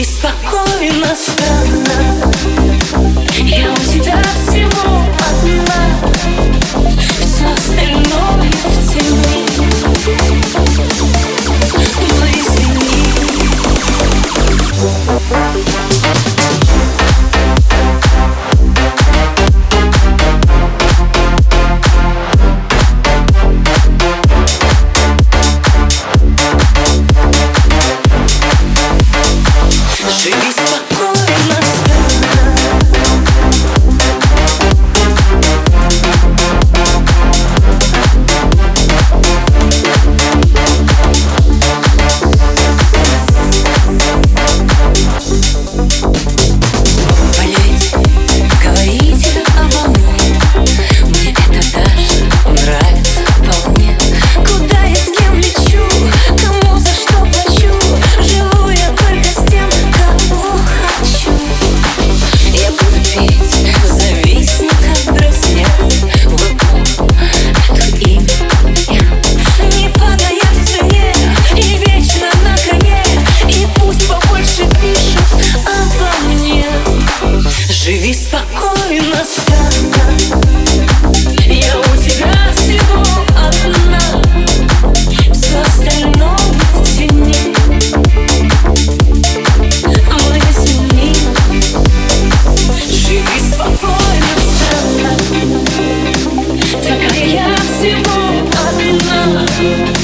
Беспокойно, странно. Живи спокойно, сказка Я у тебя всего одна. Все остальное в тени. Мы несменимы Живи спокойно, сказка Такая я всего одна.